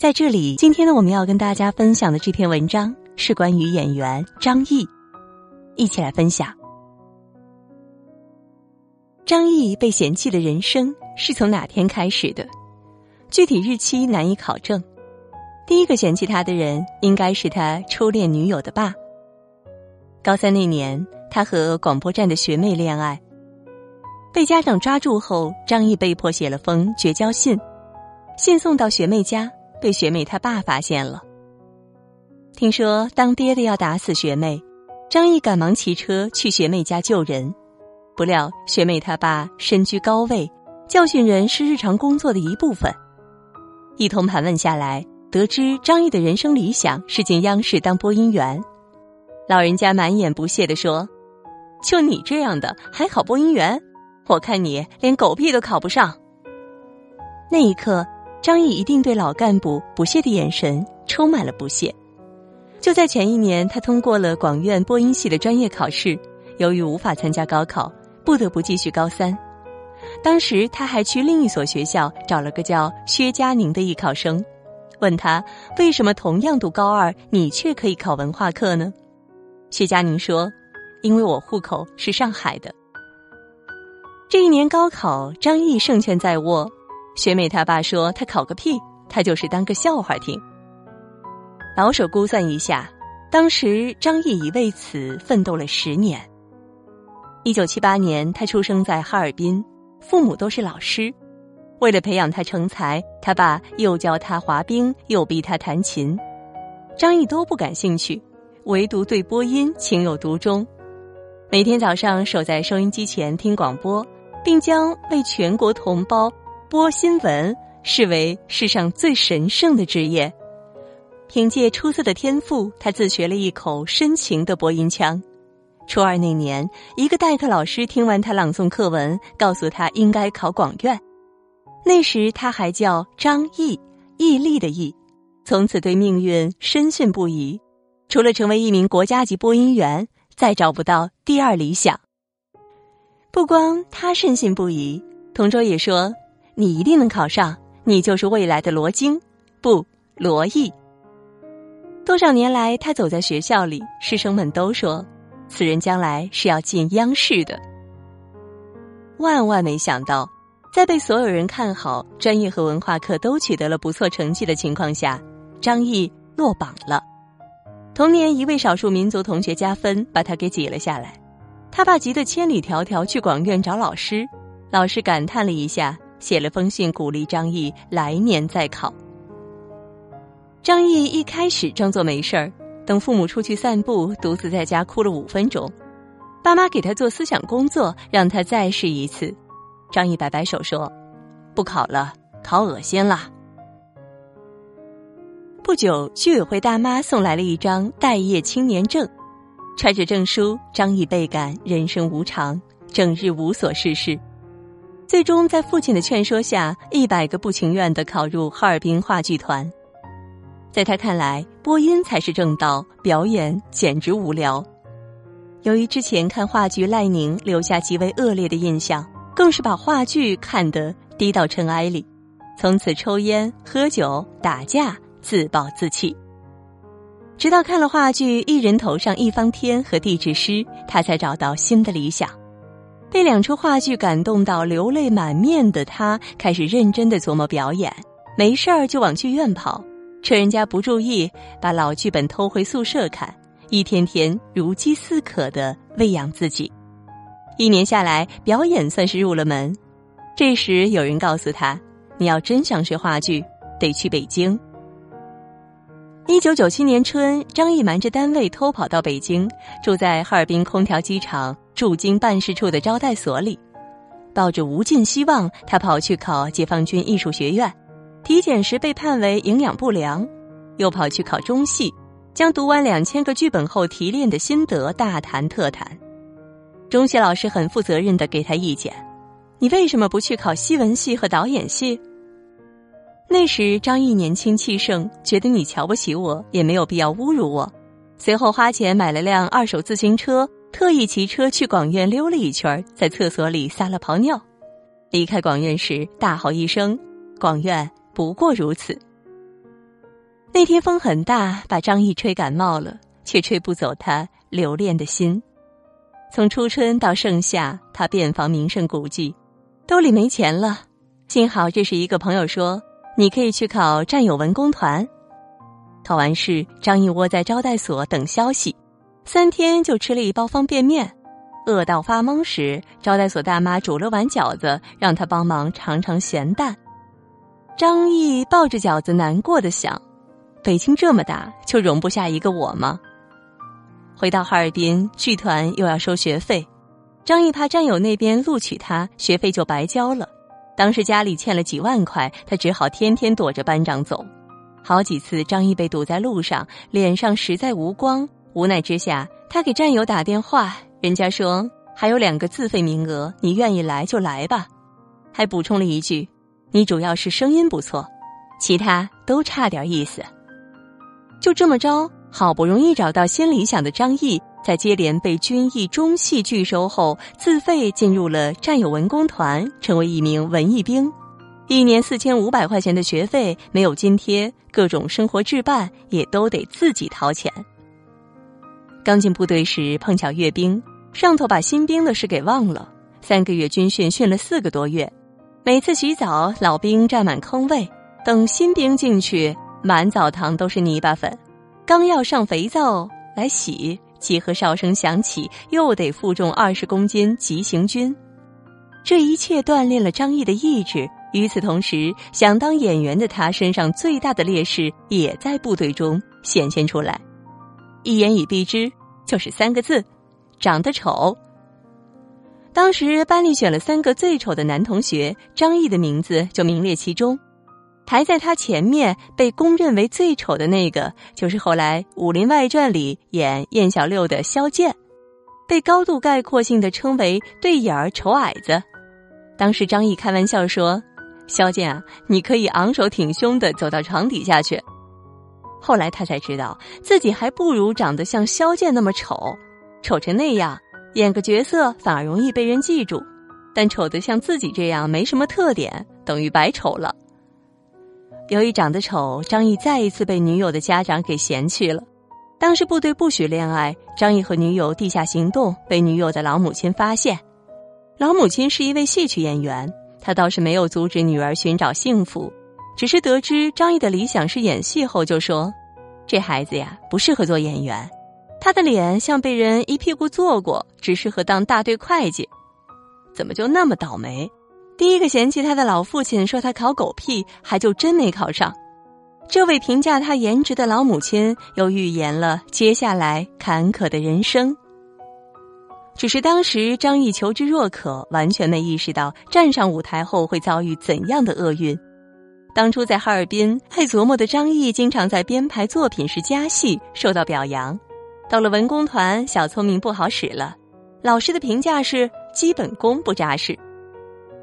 在这里，今天呢，我们要跟大家分享的这篇文章是关于演员张译，一起来分享。张译被嫌弃的人生是从哪天开始的？具体日期难以考证。第一个嫌弃他的人，应该是他初恋女友的爸。高三那年，他和广播站的学妹恋爱，被家长抓住后，张译被迫写了封绝交信，信送到学妹家，被学妹她爸发现了。听说当爹的要打死学妹，张毅赶忙骑车去学妹家救人，不料学妹她爸身居高位，教训人是日常工作的一部分。一通盘问下来，得知张毅的人生理想是进央视当播音员。老人家满眼不屑地说：“就你这样的还考播音员？我看你连狗屁都考不上。”那一刻，张译一定对老干部不屑的眼神充满了不屑。就在前一年，他通过了广院播音系的专业考试，由于无法参加高考，不得不继续高三。当时他还去另一所学校找了个叫薛佳宁的艺考生，问他为什么同样读高二，你却可以考文化课呢？薛佳宁说：“因为我户口是上海的。”这一年高考，张译胜券在握。学妹她爸说：“他考个屁，他就是当个笑话听。”老手估算一下，当时张毅已为此奋斗了十年。一九七八年，他出生在哈尔滨，父母都是老师。为了培养他成才，他爸又教他滑冰，又逼他弹琴，张毅都不感兴趣。唯独对播音情有独钟，每天早上守在收音机前听广播，并将为全国同胞播新闻视为世上最神圣的职业。凭借出色的天赋，他自学了一口深情的播音腔。初二那年，一个代课老师听完他朗诵课文，告诉他应该考广院。那时他还叫张毅，毅力的毅，从此对命运深信不疑。除了成为一名国家级播音员，再找不到第二理想。不光他深信不疑，同桌也说：“你一定能考上，你就是未来的罗京，不罗毅。”多少年来，他走在学校里，师生们都说：“此人将来是要进央视的。”万万没想到，在被所有人看好、专业和文化课都取得了不错成绩的情况下，张毅落榜了。同年，一位少数民族同学加分，把他给挤了下来。他爸急得千里迢迢去广院找老师，老师感叹了一下，写了封信鼓励张毅来年再考。张毅一开始装作没事儿，等父母出去散步，独自在家哭了五分钟。爸妈给他做思想工作，让他再试一次。张毅摆摆手说：“不考了，考恶心了。”不久，居委会大妈送来了一张待业青年证，揣着证书，张毅倍感人生无常，整日无所事事。最终，在父亲的劝说下，一百个不情愿的考入哈尔滨话剧团。在他看来，播音才是正道，表演简直无聊。由于之前看话剧《赖宁》留下极为恶劣的印象，更是把话剧看得低到尘埃里，从此抽烟、喝酒、打架。自暴自弃，直到看了话剧《一人头上一方天》和《地质师》，他才找到新的理想。被两出话剧感动到流泪满面的他，开始认真的琢磨表演。没事儿就往剧院跑，趁人家不注意，把老剧本偷回宿舍看，一天天如饥似渴的喂养自己。一年下来，表演算是入了门。这时有人告诉他：“你要真想学话剧，得去北京。”一九九七年春，张毅瞒着单位偷跑到北京，住在哈尔滨空调机场驻京办事处的招待所里。抱着无尽希望，他跑去考解放军艺术学院，体检时被判为营养不良，又跑去考中戏，将读完两千个剧本后提炼的心得大谈特谈。中戏老师很负责任的给他意见：“你为什么不去考戏文系和导演系？”那时张毅年轻气盛，觉得你瞧不起我，也没有必要侮辱我。随后花钱买了辆二手自行车，特意骑车去广院溜了一圈，在厕所里撒了泡尿。离开广院时，大吼一声：“广院不过如此。”那天风很大，把张毅吹感冒了，却吹不走他留恋的心。从初春到盛夏，他遍访名胜古迹，兜里没钱了。幸好这是一个朋友说：“你可以去考战友文工团。”考完试，张毅窝在招待所等消息，三天就吃了一包方便面，饿到发懵时，招待所大妈煮了碗饺子，让他帮忙尝尝咸淡。张毅抱着饺子，难过的想：“北京这么大，就容不下一个我吗？”回到哈尔滨，剧团又要收学费，张毅怕战友那边录取他，学费就白交了。当时家里欠了几万块，他只好天天躲着班长走。好几次，张毅被堵在路上，脸上实在无光。无奈之下，他给战友打电话，人家说还有两个自费名额，你愿意来就来吧。还补充了一句：“你主要是声音不错，其他都差点意思。”就这么着。好不容易找到新理想的张毅，在接连被军艺中戏拒收后，自费进入了战友文工团，成为一名文艺兵。一年四千五百块钱的学费，没有津贴，各种生活置办也都得自己掏钱。刚进部队时碰巧阅兵，上头把新兵的事给忘了。三个月军训，训了四个多月，每次洗澡，老兵占满坑位，等新兵进去，满澡堂都是泥巴粉。刚要上肥皂来洗，集合哨声响起，又得负重二十公斤急行军。这一切锻炼了张毅的意志。与此同时，想当演员的他身上最大的劣势也在部队中显现出来。一言以蔽之，就是三个字：长得丑。当时班里选了三个最丑的男同学，张毅的名字就名列其中。排在他前面被公认为最丑的那个，就是后来《武林外传》里演燕小六的萧剑，被高度概括性的称为“对眼儿丑矮子”。当时张毅开玩笑说：“萧剑啊，你可以昂首挺胸的走到床底下去。”后来他才知道自己还不如长得像萧剑那么丑，丑成那样演个角色反而容易被人记住，但丑得像自己这样没什么特点，等于白丑了。由于长得丑，张毅再一次被女友的家长给嫌弃了。当时部队不许恋爱，张毅和女友地下行动，被女友的老母亲发现。老母亲是一位戏曲演员，她倒是没有阻止女儿寻找幸福，只是得知张毅的理想是演戏后，就说：“这孩子呀，不适合做演员，他的脸像被人一屁股坐过，只适合当大队会计。怎么就那么倒霉？”第一个嫌弃他的老父亲说他考狗屁，还就真没考上。这位评价他颜值的老母亲又预言了接下来坎坷的人生。只是当时张毅求知若渴，完全没意识到站上舞台后会遭遇怎样的厄运。当初在哈尔滨爱琢磨的张毅，经常在编排作品时加戏，受到表扬。到了文工团，小聪明不好使了，老师的评价是基本功不扎实。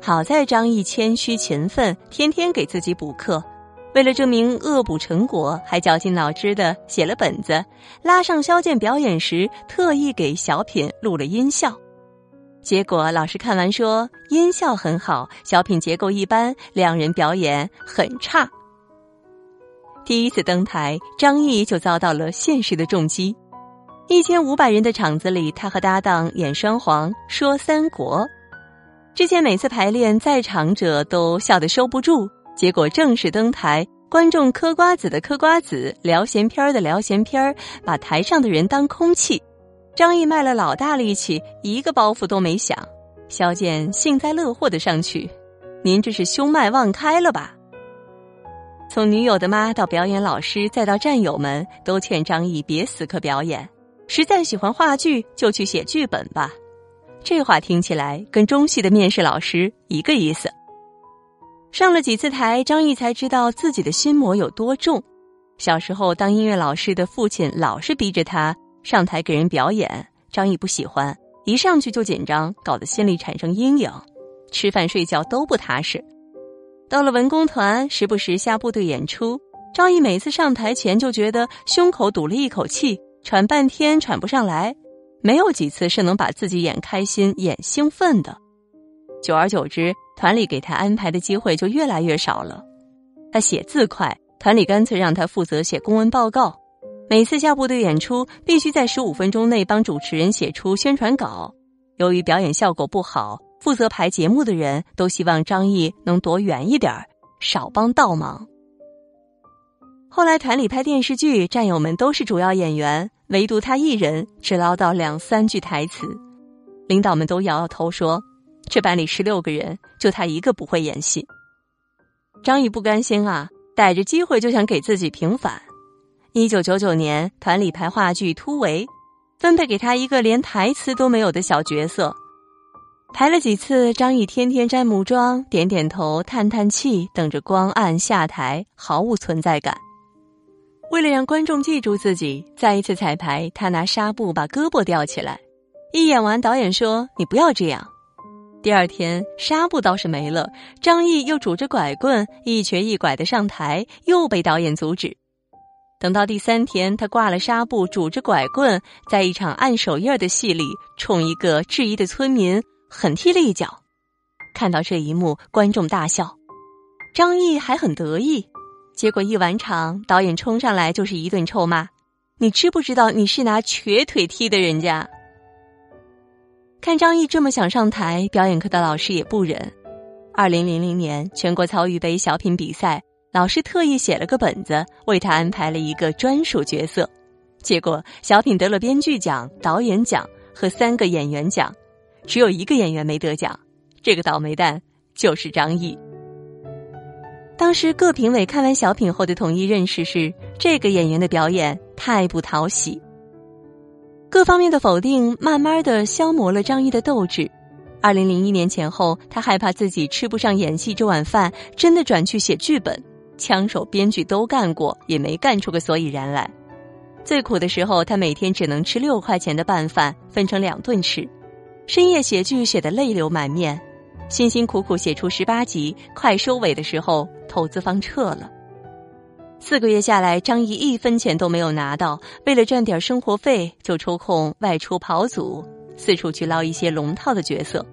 好在张毅谦虚勤奋，天天给自己补课。为了证明恶补成果，还绞尽脑汁的写了本子。拉上萧剑表演时，特意给小品录了音效。结果老师看完说音效很好，小品结构一般，两人表演很差。第一次登台，张译就遭到了现实的重击。一千五百人的场子里，他和搭档演双簧说三国。之前每次排练，在场者都笑得收不住。结果正式登台，观众嗑瓜子的嗑瓜子，聊闲篇的聊闲篇把台上的人当空气。张毅卖了老大力气，一个包袱都没响。萧剑幸灾乐祸的上去：“您这是胸脉忘开了吧？”从女友的妈到表演老师，再到战友们，都劝张毅别死磕表演。实在喜欢话剧，就去写剧本吧。这话听起来跟中戏的面试老师一个意思。上了几次台，张毅才知道自己的心魔有多重。小时候当音乐老师的父亲老是逼着他上台给人表演，张毅不喜欢，一上去就紧张，搞得心里产生阴影，吃饭睡觉都不踏实。到了文工团，时不时下部队演出，张毅每次上台前就觉得胸口堵了一口气，喘半天喘不上来。没有几次是能把自己演开心、演兴奋的，久而久之，团里给他安排的机会就越来越少了。他写字快，团里干脆让他负责写公文报告，每次下部队演出必须在十五分钟内帮主持人写出宣传稿。由于表演效果不好，负责排节目的人都希望张译能躲远一点少帮倒忙。后来团里拍电视剧，战友们都是主要演员，唯独他一人只唠叨两三句台词。领导们都摇摇头说：“这班里十六个人，就他一个不会演戏。”张译不甘心啊，逮着机会就想给自己平反。一九九九年，团里排话剧《突围》，分配给他一个连台词都没有的小角色。排了几次，张译天天摘木桩，点点头，叹叹气，等着光暗下台，毫无存在感。为了让观众记住自己，再一次彩排，他拿纱布把胳膊吊起来。一演完，导演说：“你不要这样。”第二天，纱布倒是没了，张译又拄着拐棍一瘸一拐的上台，又被导演阻止。等到第三天，他挂了纱布，拄着拐棍，在一场按手印的戏里，冲一个质疑的村民狠踢了一脚。看到这一幕，观众大笑，张译还很得意。结果一完场，导演冲上来就是一顿臭骂：“你知不知道你是拿瘸腿踢的人家？”看张译这么想上台，表演课的老师也不忍。二零零零年全国曹禺杯小品比赛，老师特意写了个本子，为他安排了一个专属角色。结果小品得了编剧奖、导演奖和三个演员奖，只有一个演员没得奖，这个倒霉蛋就是张译。当时各评委看完小品后的统一认识是，这个演员的表演太不讨喜。各方面的否定，慢慢的消磨了张译的斗志。二零零一年前后，他害怕自己吃不上演戏这碗饭，真的转去写剧本，枪手、编剧都干过，也没干出个所以然来。最苦的时候，他每天只能吃六块钱的拌饭，分成两顿吃。深夜写剧，写得泪流满面。辛辛苦苦写出十八集，快收尾的时候，投资方撤了。四个月下来，张译一分钱都没有拿到。为了赚点生活费，就抽空外出跑组，四处去捞一些龙套的角色。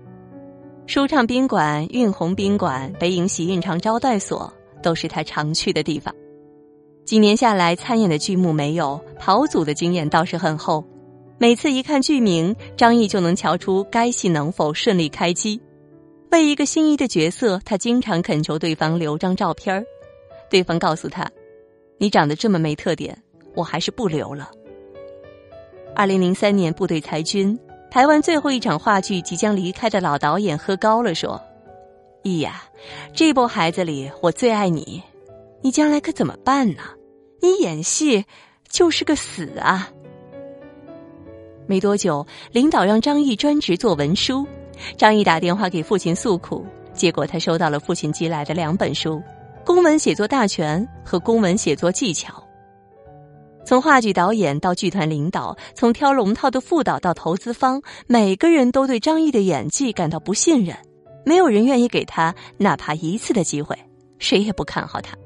舒畅宾馆、运鸿宾馆、北影洗印厂招待所都是他常去的地方。几年下来，参演的剧目没有，跑组的经验倒是很厚。每次一看剧名，张译就能瞧出该戏能否顺利开机。为一个心仪的角色，他经常恳求对方留张照片儿。对方告诉他：“你长得这么没特点，我还是不留了。”二零零三年部队裁军，台湾最后一场话剧即将离开的老导演喝高了，说：“易呀，这波孩子里我最爱你，你将来可怎么办呢？你演戏就是个死啊！”没多久，领导让张毅专职做文书。张毅打电话给父亲诉苦，结果他收到了父亲寄来的两本书，《公文写作大全》和《公文写作技巧》。从话剧导演到剧团领导，从挑龙套的副导到投资方，每个人都对张毅的演技感到不信任，没有人愿意给他哪怕一次的机会，谁也不看好他，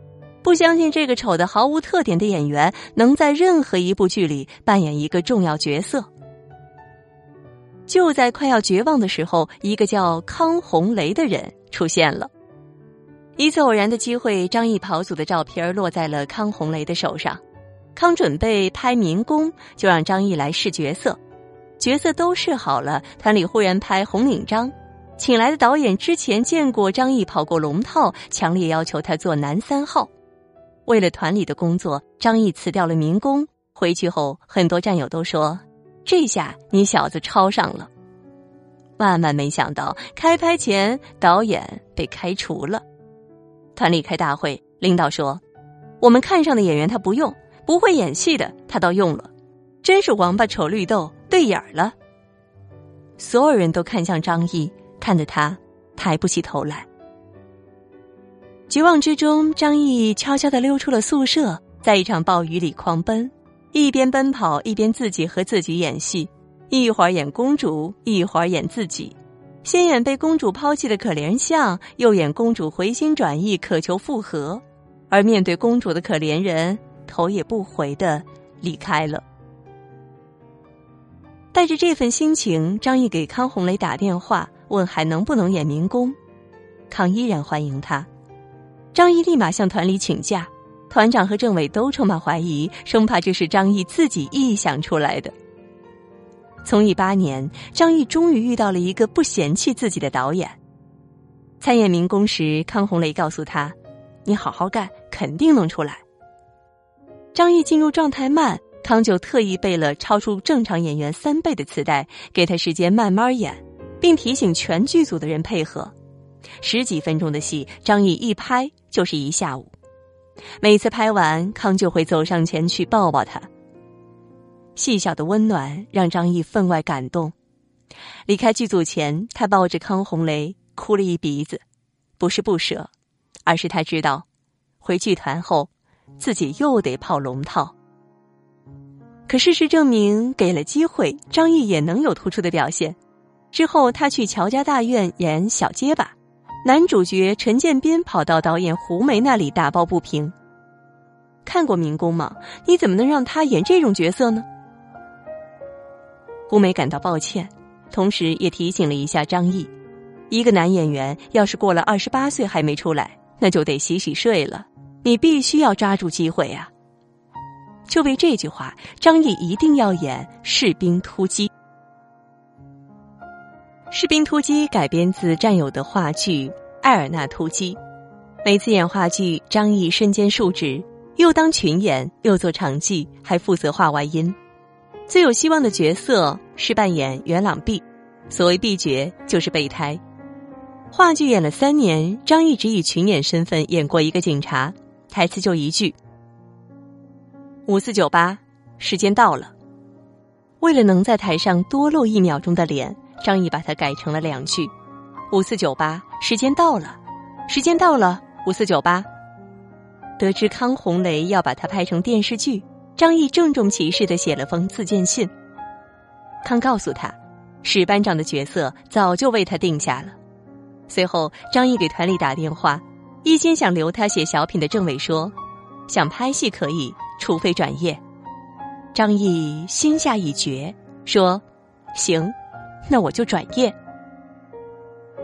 不相信这个丑的毫无特点的演员能在任何一部剧里扮演一个重要角色。就在快要绝望的时候，一个叫康洪雷的人出现了。一次偶然的机会，张译跑组的照片落在了康洪雷的手上。康准备拍民工，就让张译来试角色。角色都试好了，团里忽然拍红领章，请来的导演之前见过张译跑过龙套，强烈要求他做男三号。为了团里的工作，张译辞掉了民工。回去后，很多战友都说。这下你小子抄上了，万万没想到，开拍前导演被开除了。团里开大会，领导说：“我们看上的演员他不用，不会演戏的他倒用了，真是王八瞅绿豆，对眼儿了。”所有人都看向张译，看得他抬不起头来。绝望之中，张毅悄悄的溜出了宿舍，在一场暴雨里狂奔。一边奔跑一边自己和自己演戏，一会儿演公主，一会儿演自己，先演被公主抛弃的可怜相，又演公主回心转意渴求复合，而面对公主的可怜人，头也不回的离开了。带着这份心情，张毅给康红雷打电话，问还能不能演民工，康依然欢迎他，张译立马向团里请假。团长和政委都充满怀疑，生怕这是张译自己臆想出来的。从艺八年，张译终于遇到了一个不嫌弃自己的导演。参演民工时，康洪雷告诉他：“你好好干，肯定能出来。”张译进入状态慢，康就特意备了超出正常演员三倍的磁带，给他时间慢慢演，并提醒全剧组的人配合。十几分钟的戏，张译一拍就是一下午。每次拍完，康就会走上前去抱抱他。细小的温暖让张译分外感动。离开剧组前，他抱着康红雷哭了一鼻子，不是不舍，而是他知道，回剧团后，自己又得泡龙套。可事实证明，给了机会，张译也能有突出的表现。之后，他去乔家大院演小结巴。男主角陈建斌跑到导演胡梅那里打抱不平。看过《民工》吗？你怎么能让他演这种角色呢？胡梅感到抱歉，同时也提醒了一下张译：一个男演员要是过了二十八岁还没出来，那就得洗洗睡了。你必须要抓住机会呀！就为这句话，张译一定要演《士兵突击》。《士兵突击》改编自战友的话剧《艾尔纳突击》。每次演话剧，张译身兼数职，又当群演，又做场记，还负责画外音。最有希望的角色是扮演元朗 B，所谓 B 角就是备胎。话剧演了三年，张译只以群演身份演过一个警察，台词就一句：“五四九八，时间到了。”为了能在台上多露一秒钟的脸。张译把它改成了两句：“五四九八，时间到了，时间到了，五四九八。”得知康洪雷要把它拍成电视剧，张译郑重其事的写了封自荐信。康告诉他，史班长的角色早就为他定下了。随后，张译给团里打电话，一心想留他写小品的政委说：“想拍戏可以，除非转业。”张译心下已决，说：“行。”那我就转业。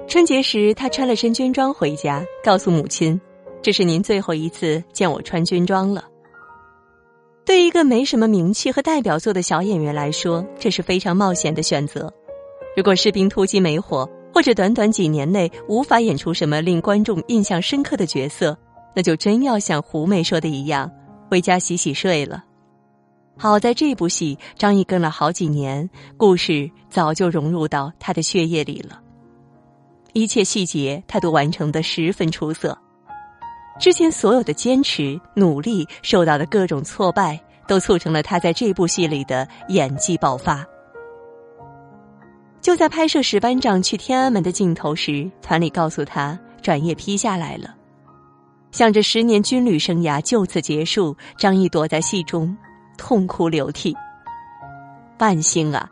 春节时，他穿了身军装回家，告诉母亲：“这是您最后一次见我穿军装了。”对一个没什么名气和代表作的小演员来说，这是非常冒险的选择。如果士兵突击没火，或者短短几年内无法演出什么令观众印象深刻的角色，那就真要像胡梅说的一样，回家洗洗睡了。好在这部戏，张译跟了好几年，故事早就融入到他的血液里了。一切细节他都完成的十分出色。之前所有的坚持、努力，受到的各种挫败，都促成了他在这部戏里的演技爆发。就在拍摄石班长去天安门的镜头时，团里告诉他转业批下来了。想着十年军旅生涯就此结束，张译躲在戏中。痛哭流涕，万幸啊！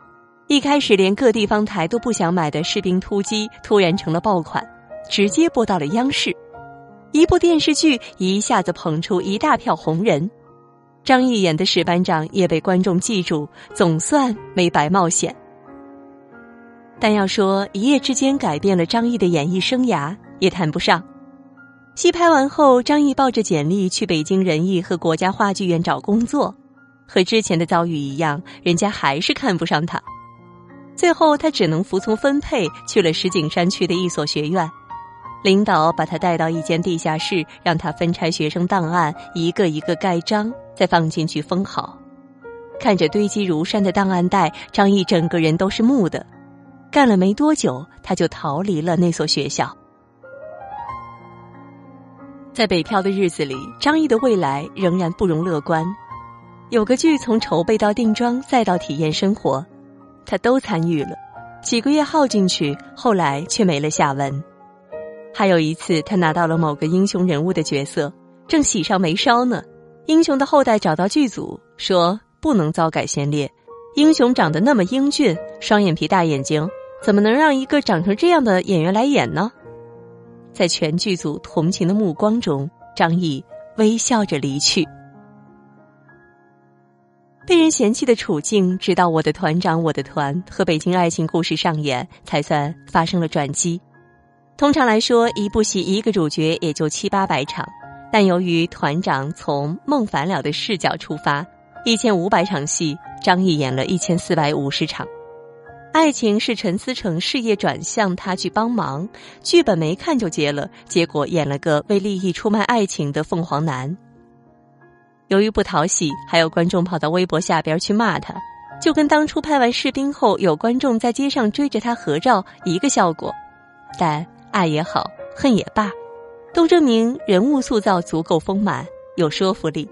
一开始连各地方台都不想买的《士兵突击》突然成了爆款，直接播到了央视。一部电视剧一下子捧出一大票红人，张译演的史班长也被观众记住，总算没白冒险。但要说一夜之间改变了张译的演艺生涯，也谈不上。戏拍完后，张译抱着简历去北京人艺和国家话剧院找工作。和之前的遭遇一样，人家还是看不上他。最后，他只能服从分配，去了石景山区的一所学院。领导把他带到一间地下室，让他分拆学生档案，一个一个盖章，再放进去封好。看着堆积如山的档案袋，张毅整个人都是木的。干了没多久，他就逃离了那所学校。在北漂的日子里，张毅的未来仍然不容乐观。有个剧从筹备到定妆再到体验生活，他都参与了。几个月耗进去，后来却没了下文。还有一次，他拿到了某个英雄人物的角色，正喜上眉梢呢。英雄的后代找到剧组说不能糟改先烈，英雄长得那么英俊，双眼皮大眼睛，怎么能让一个长成这样的演员来演呢？在全剧组同情的目光中，张译微笑着离去。被人嫌弃的处境，直到《我的团长我的团》和《北京爱情故事》上演，才算发生了转机。通常来说，一部戏一个主角也就七八百场，但由于团长从孟凡了的视角出发，一千五百场戏，张译演了一千四百五十场。爱情是陈思诚事业转向他去帮忙，剧本没看就接了，结果演了个为利益出卖爱情的凤凰男。由于不讨喜，还有观众跑到微博下边去骂他，就跟当初拍完士兵后有观众在街上追着他合照一个效果。但爱也好，恨也罢，都证明人物塑造足够丰满，有说服力。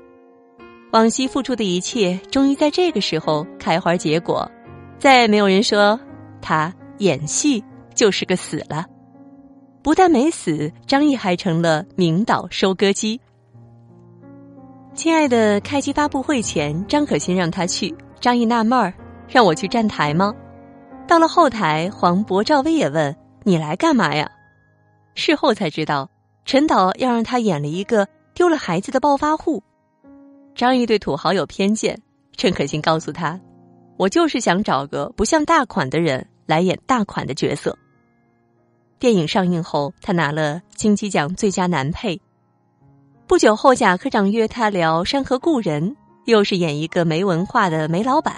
往昔付出的一切，终于在这个时候开花结果。再也没有人说他演戏就是个死了，不但没死，张译还成了名导收割机。亲爱的，开机发布会前，张可心让他去，张译纳闷儿，让我去站台吗？到了后台，黄渤、赵薇也问你来干嘛呀？事后才知道，陈导要让他演了一个丢了孩子的暴发户。张译对土豪有偏见，陈可辛告诉他。我就是想找个不像大款的人来演大款的角色。电影上映后，他拿了金鸡奖最佳男配。不久后，贾科长约他聊《山河故人》，又是演一个没文化的煤老板。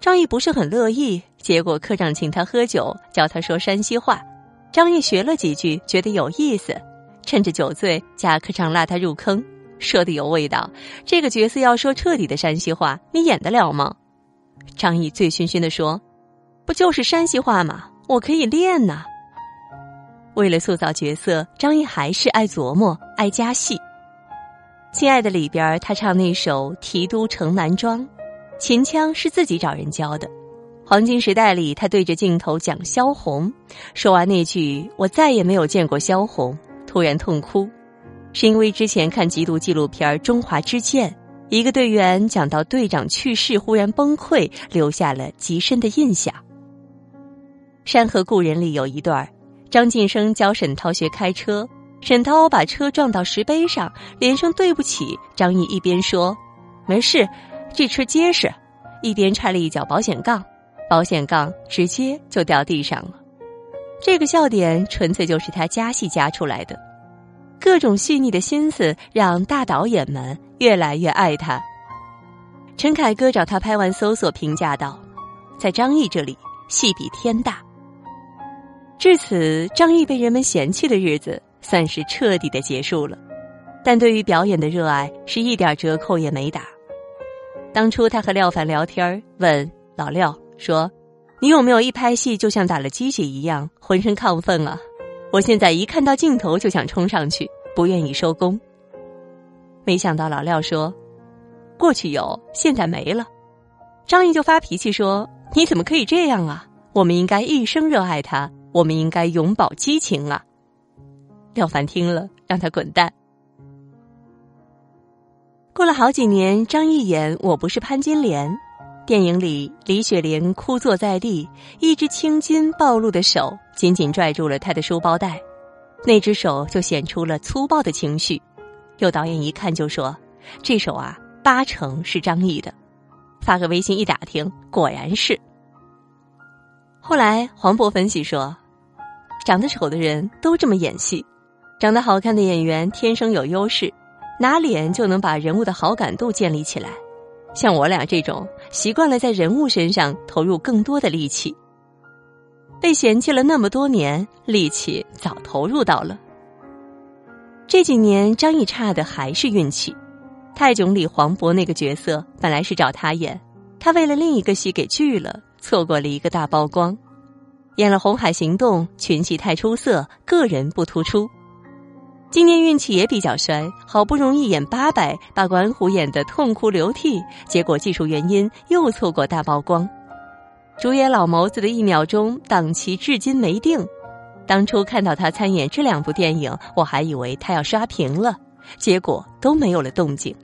张译不是很乐意，结果科长请他喝酒，教他说山西话。张译学了几句，觉得有意思。趁着酒醉，贾科长拉他入坑，说的有味道。这个角色要说彻底的山西话，你演得了吗？张译醉醺醺的说：“不就是山西话吗？我可以练呐。”为了塑造角色，张译还是爱琢磨、爱加戏。《亲爱的》里边，他唱那首《提督城南庄》，秦腔是自己找人教的。《黄金时代》里，他对着镜头讲萧红，说完那句“我再也没有见过萧红”，突然痛哭，是因为之前看缉毒纪录片《中华之剑》。一个队员讲到队长去世，忽然崩溃，留下了极深的印象。《山河故人》里有一段，张晋生教沈涛学开车，沈涛把车撞到石碑上，连声对不起。张译一边说“没事，这车结实”，一边踹了一脚保险杠，保险杠直接就掉地上了。这个笑点纯粹就是他加戏加出来的。各种细腻的心思让大导演们越来越爱他。陈凯歌找他拍完《搜索》，评价道：“在张译这里，戏比天大。”至此，张译被人们嫌弃的日子算是彻底的结束了。但对于表演的热爱是一点折扣也没打。当初他和廖凡聊天，问老廖说：“你有没有一拍戏就像打了鸡血一样，浑身亢奋啊？”我现在一看到镜头就想冲上去，不愿意收工。没想到老廖说：“过去有，现在没了。”张译就发脾气说：“你怎么可以这样啊？我们应该一生热爱他，我们应该永葆激情啊！”廖凡听了，让他滚蛋。过了好几年，张译演《我不是潘金莲》。电影里，李雪莲枯坐在地，一只青筋暴露的手紧紧拽住了他的书包带，那只手就显出了粗暴的情绪。有导演一看就说：“这手啊，八成是张译的。”发个微信一打听，果然是。后来黄渤分析说：“长得丑的人都这么演戏，长得好看的演员天生有优势，拿脸就能把人物的好感度建立起来。”像我俩这种习惯了在人物身上投入更多的力气，被嫌弃了那么多年，力气早投入到了。这几年张译差的还是运气，《泰囧》里黄渤那个角色本来是找他演，他为了另一个戏给拒了，错过了一个大曝光。演了《红海行动》，群戏太出色，个人不突出。今年运气也比较衰，好不容易演八百，把管虎演得痛哭流涕，结果技术原因又错过大曝光。主演老谋子的一秒钟档期至今没定，当初看到他参演这两部电影，我还以为他要刷屏了，结果都没有了动静。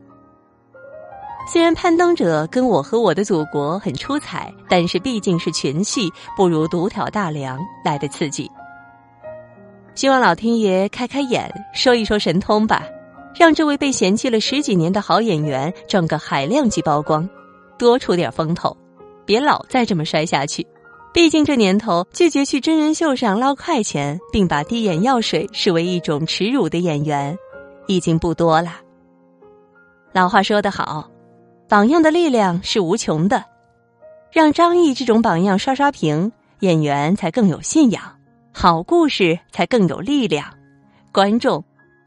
虽然攀登者跟我和我的祖国很出彩，但是毕竟是群戏，不如独挑大梁来的刺激。希望老天爷开开眼，收一收神通吧，让这位被嫌弃了十几年的好演员整个海量级曝光，多出点风头，别老再这么摔下去。毕竟这年头，拒绝去真人秀上捞快钱，并把滴眼药水视为一种耻辱的演员，已经不多了。老话说得好，榜样的力量是无穷的，让张译这种榜样刷刷屏，演员才更有信仰。好故事才更有力量观众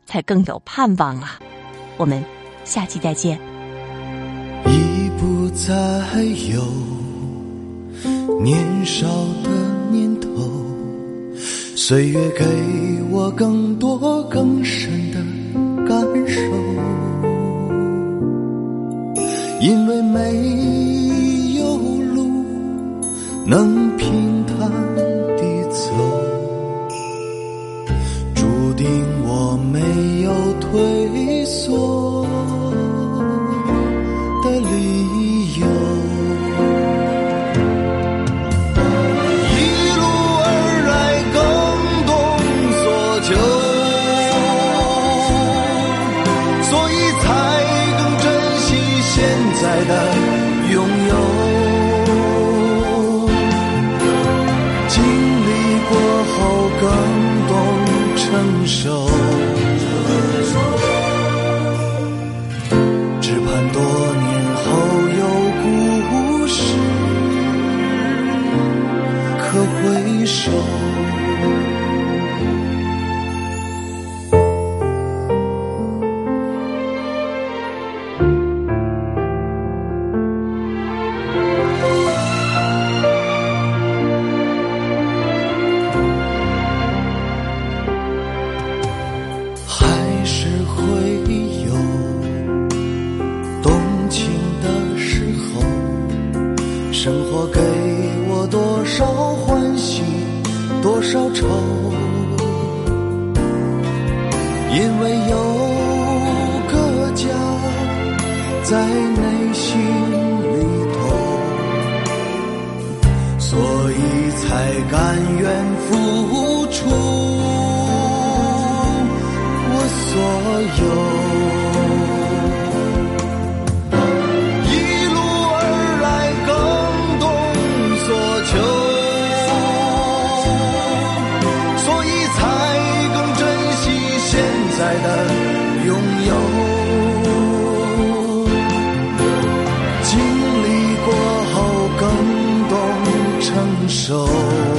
才更有盼望啊。我们下期再见。已不再有年少的念头岁月给我更多更深的感受。因为没有路能平定我没有退相守